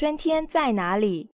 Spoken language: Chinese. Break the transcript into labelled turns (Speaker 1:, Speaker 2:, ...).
Speaker 1: 春天在哪里？